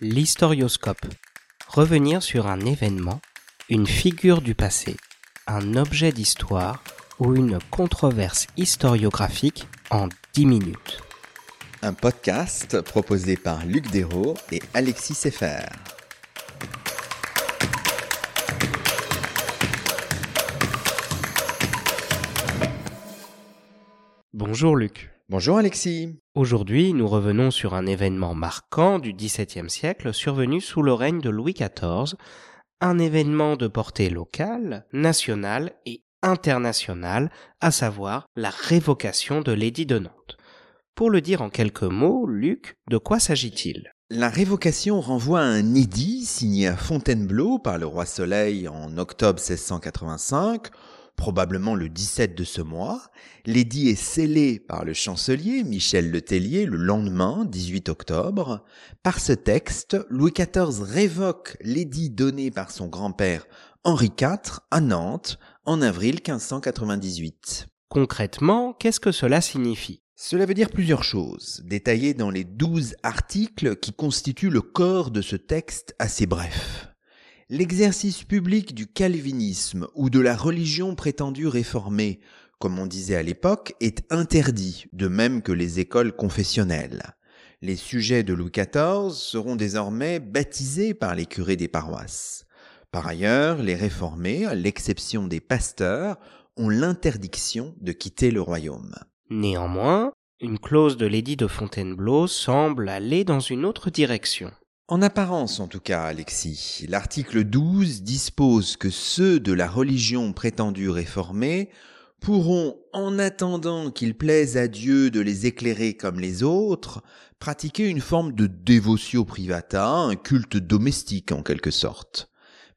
L'historioscope. Revenir sur un événement, une figure du passé, un objet d'histoire ou une controverse historiographique en 10 minutes. Un podcast proposé par Luc Dérault et Alexis Seffer. Bonjour Luc. Bonjour Alexis. Aujourd'hui, nous revenons sur un événement marquant du XVIIe siècle survenu sous le règne de Louis XIV, un événement de portée locale, nationale et internationale, à savoir la révocation de l'édit de Nantes. Pour le dire en quelques mots, Luc, de quoi s'agit-il? La révocation renvoie à un édit signé à Fontainebleau par le roi Soleil en octobre 1685 probablement le 17 de ce mois. L'édit est scellé par le chancelier Michel Le Tellier le lendemain, 18 octobre. Par ce texte, Louis XIV révoque l'édit donné par son grand-père Henri IV à Nantes en avril 1598. Concrètement, qu'est-ce que cela signifie? Cela veut dire plusieurs choses, détaillées dans les douze articles qui constituent le corps de ce texte assez bref. L'exercice public du calvinisme ou de la religion prétendue réformée, comme on disait à l'époque, est interdit, de même que les écoles confessionnelles. Les sujets de Louis XIV seront désormais baptisés par les curés des paroisses. Par ailleurs, les réformés, à l'exception des pasteurs, ont l'interdiction de quitter le royaume. Néanmoins, une clause de l'édit de Fontainebleau semble aller dans une autre direction. En apparence, en tout cas, Alexis, l'article 12 dispose que ceux de la religion prétendue réformée pourront, en attendant qu'il plaise à Dieu de les éclairer comme les autres, pratiquer une forme de dévotio privata, un culte domestique en quelque sorte.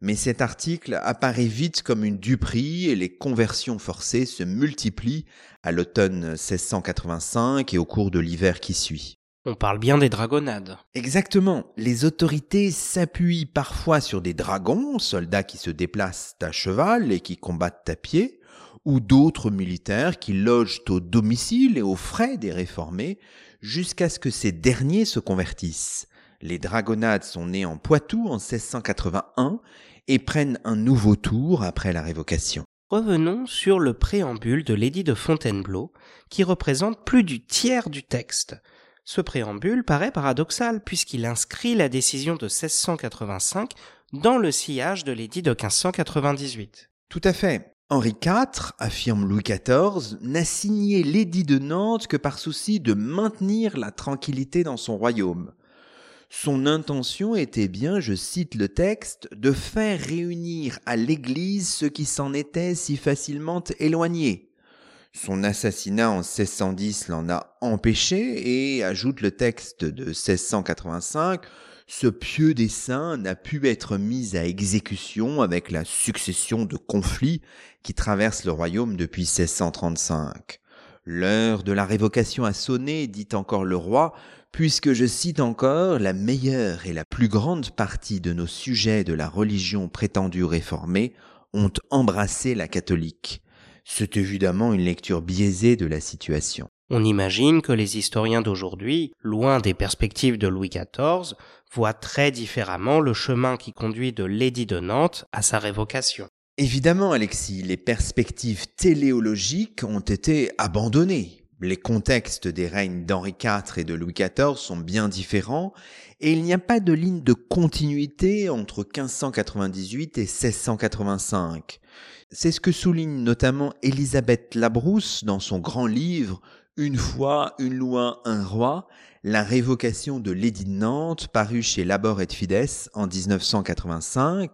Mais cet article apparaît vite comme une duperie et les conversions forcées se multiplient à l'automne 1685 et au cours de l'hiver qui suit. On parle bien des dragonnades. Exactement. Les autorités s'appuient parfois sur des dragons, soldats qui se déplacent à cheval et qui combattent à pied, ou d'autres militaires qui logent au domicile et aux frais des réformés, jusqu'à ce que ces derniers se convertissent. Les dragonnades sont nées en Poitou en 1681 et prennent un nouveau tour après la révocation. Revenons sur le préambule de l'édit de Fontainebleau, qui représente plus du tiers du texte, ce préambule paraît paradoxal puisqu'il inscrit la décision de 1685 dans le sillage de l'édit de 1598. Tout à fait. Henri IV, affirme Louis XIV, n'a signé l'édit de Nantes que par souci de maintenir la tranquillité dans son royaume. Son intention était bien, je cite le texte, de faire réunir à l'Église ceux qui s'en étaient si facilement éloignés. Son assassinat en 1610 l'en a empêché et ajoute le texte de 1685 ce pieux dessein n'a pu être mis à exécution avec la succession de conflits qui traversent le royaume depuis 1635. L'heure de la révocation a sonné, dit encore le roi, puisque je cite encore la meilleure et la plus grande partie de nos sujets de la religion prétendue réformée ont embrassé la catholique. C'est évidemment une lecture biaisée de la situation. On imagine que les historiens d'aujourd'hui, loin des perspectives de Louis XIV, voient très différemment le chemin qui conduit de l'édit de Nantes à sa révocation. Évidemment, Alexis, les perspectives téléologiques ont été abandonnées. Les contextes des règnes d'Henri IV et de Louis XIV sont bien différents et il n'y a pas de ligne de continuité entre 1598 et 1685. C'est ce que souligne notamment Élisabeth Labrousse dans son grand livre Une fois, une loi, un roi, la révocation de l'édit de Nantes paru chez Labor et Fides en 1985.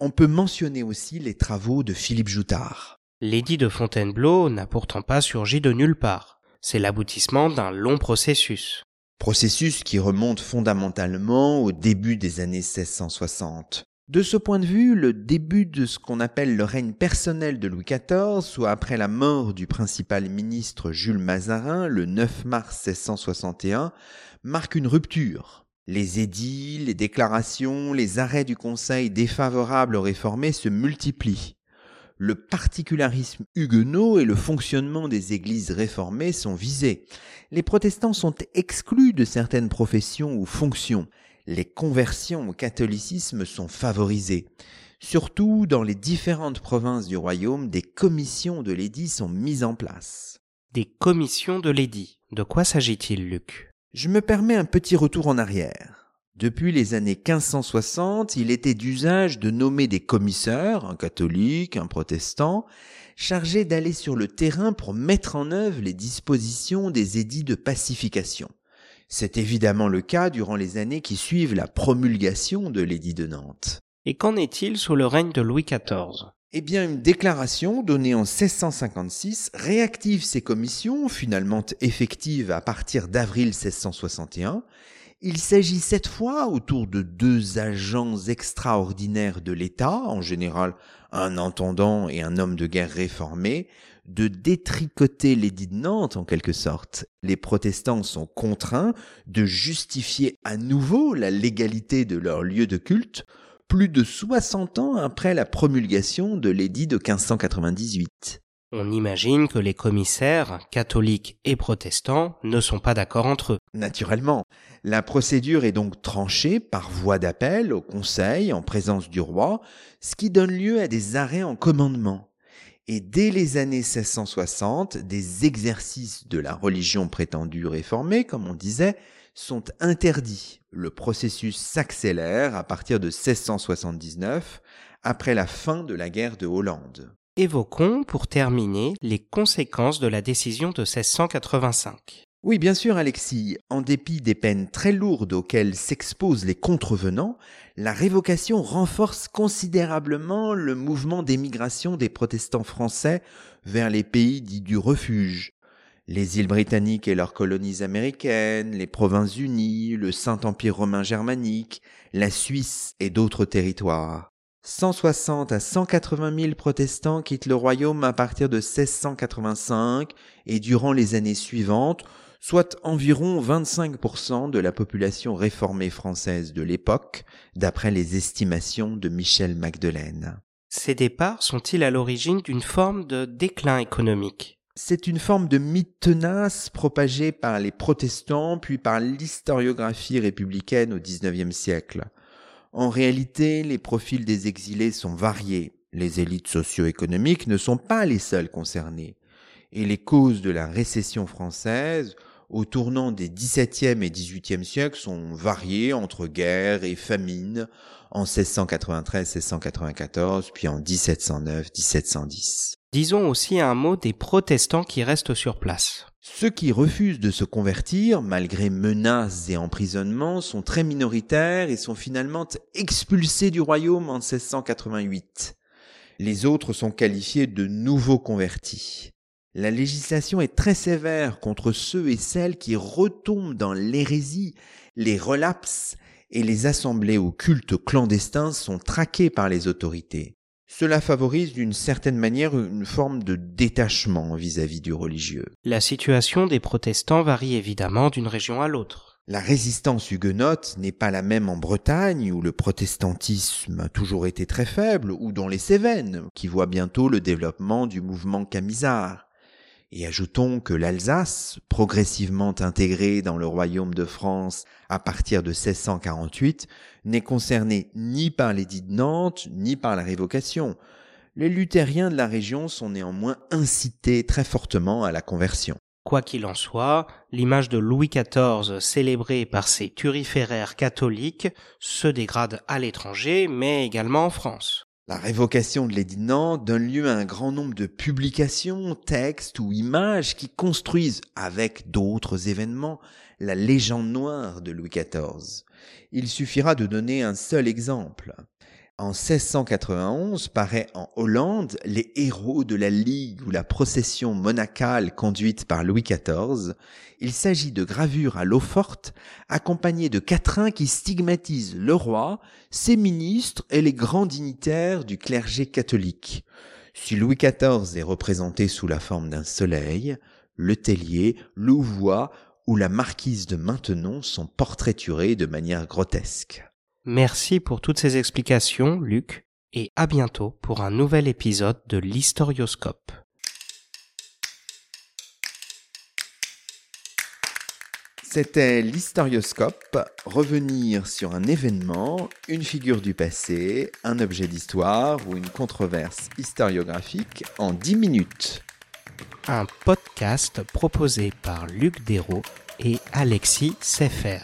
On peut mentionner aussi les travaux de Philippe Joutard. L'édit de Fontainebleau n'a pourtant pas surgi de nulle part. C'est l'aboutissement d'un long processus. Processus qui remonte fondamentalement au début des années 1660. De ce point de vue, le début de ce qu'on appelle le règne personnel de Louis XIV, soit après la mort du principal ministre Jules Mazarin le 9 mars 1661, marque une rupture. Les édits, les déclarations, les arrêts du Conseil défavorables aux réformés se multiplient. Le particularisme huguenot et le fonctionnement des églises réformées sont visés. Les protestants sont exclus de certaines professions ou fonctions les conversions au catholicisme sont favorisées. Surtout dans les différentes provinces du royaume, des commissions de l'édit sont mises en place. Des commissions de l'édit. De quoi s'agit-il, Luc? Je me permets un petit retour en arrière. Depuis les années 1560, il était d'usage de nommer des commissaires, un catholique, un protestant, chargés d'aller sur le terrain pour mettre en œuvre les dispositions des édits de pacification. C'est évidemment le cas durant les années qui suivent la promulgation de l'édit de Nantes. Et qu'en est-il sous le règne de Louis XIV eh bien, une déclaration donnée en 1656 réactive ces commissions, finalement effectives à partir d'avril 1661, il s'agit cette fois autour de deux agents extraordinaires de l'État, en général un intendant et un homme de guerre réformé, de détricoter l'édit de Nantes en quelque sorte. Les protestants sont contraints de justifier à nouveau la légalité de leur lieu de culte plus de 60 ans après la promulgation de l'édit de 1598. On imagine que les commissaires, catholiques et protestants, ne sont pas d'accord entre eux. Naturellement. La procédure est donc tranchée par voie d'appel au Conseil en présence du roi, ce qui donne lieu à des arrêts en commandement. Et dès les années 1660, des exercices de la religion prétendue réformée, comme on disait, sont interdits. Le processus s'accélère à partir de 1679, après la fin de la guerre de Hollande. Évoquons, pour terminer, les conséquences de la décision de 1685. Oui, bien sûr, Alexis. En dépit des peines très lourdes auxquelles s'exposent les contrevenants, la révocation renforce considérablement le mouvement d'émigration des protestants français vers les pays dits du refuge. Les îles britanniques et leurs colonies américaines, les provinces unies, le Saint-Empire romain germanique, la Suisse et d'autres territoires. 160 à 180 000 protestants quittent le royaume à partir de 1685 et durant les années suivantes, soit environ 25% de la population réformée française de l'époque, d'après les estimations de Michel Magdelaine. Ces départs sont-ils à l'origine d'une forme de déclin économique? C'est une forme de mythe tenace propagée par les protestants puis par l'historiographie républicaine au XIXe siècle. En réalité, les profils des exilés sont variés. Les élites socio-économiques ne sont pas les seules concernées. Et les causes de la récession française, au tournant des XVIIe et XVIIIe siècles, sont variées entre guerre et famine en 1693-1694, puis en 1709-1710. Disons aussi un mot des protestants qui restent sur place. Ceux qui refusent de se convertir, malgré menaces et emprisonnements, sont très minoritaires et sont finalement expulsés du royaume en 1688. Les autres sont qualifiés de nouveaux convertis. La législation est très sévère contre ceux et celles qui retombent dans l'hérésie, les relapses, et les assemblées au culte clandestin sont traquées par les autorités. Cela favorise d'une certaine manière une forme de détachement vis-à-vis du religieux. La situation des protestants varie évidemment d'une région à l'autre. La résistance huguenote n'est pas la même en Bretagne, où le protestantisme a toujours été très faible, ou dans les Cévennes, qui voit bientôt le développement du mouvement camisard. Et ajoutons que l'Alsace, progressivement intégrée dans le royaume de France à partir de 1648, n'est concernée ni par l'édit de Nantes, ni par la révocation. Les luthériens de la région sont néanmoins incités très fortement à la conversion. Quoi qu'il en soit, l'image de Louis XIV célébrée par ses turiféraires catholiques se dégrade à l'étranger, mais également en France. La révocation de l'édit de donne lieu à un grand nombre de publications, textes ou images qui construisent, avec d'autres événements, la légende noire de Louis XIV. Il suffira de donner un seul exemple. En 1691 paraît en Hollande Les héros de la Ligue ou la procession monacale conduite par Louis XIV. Il s'agit de gravures à l'eau forte accompagnées de quatrains qui stigmatisent le roi, ses ministres et les grands dignitaires du clergé catholique. Si Louis XIV est représenté sous la forme d'un soleil, le tellier, Louvois ou la marquise de Maintenon sont portraiturés de manière grotesque. Merci pour toutes ces explications, Luc, et à bientôt pour un nouvel épisode de l'Historioscope. C'était l'historioscope, revenir sur un événement, une figure du passé, un objet d'histoire ou une controverse historiographique en 10 minutes. Un podcast proposé par Luc Dérault et Alexis Seffer.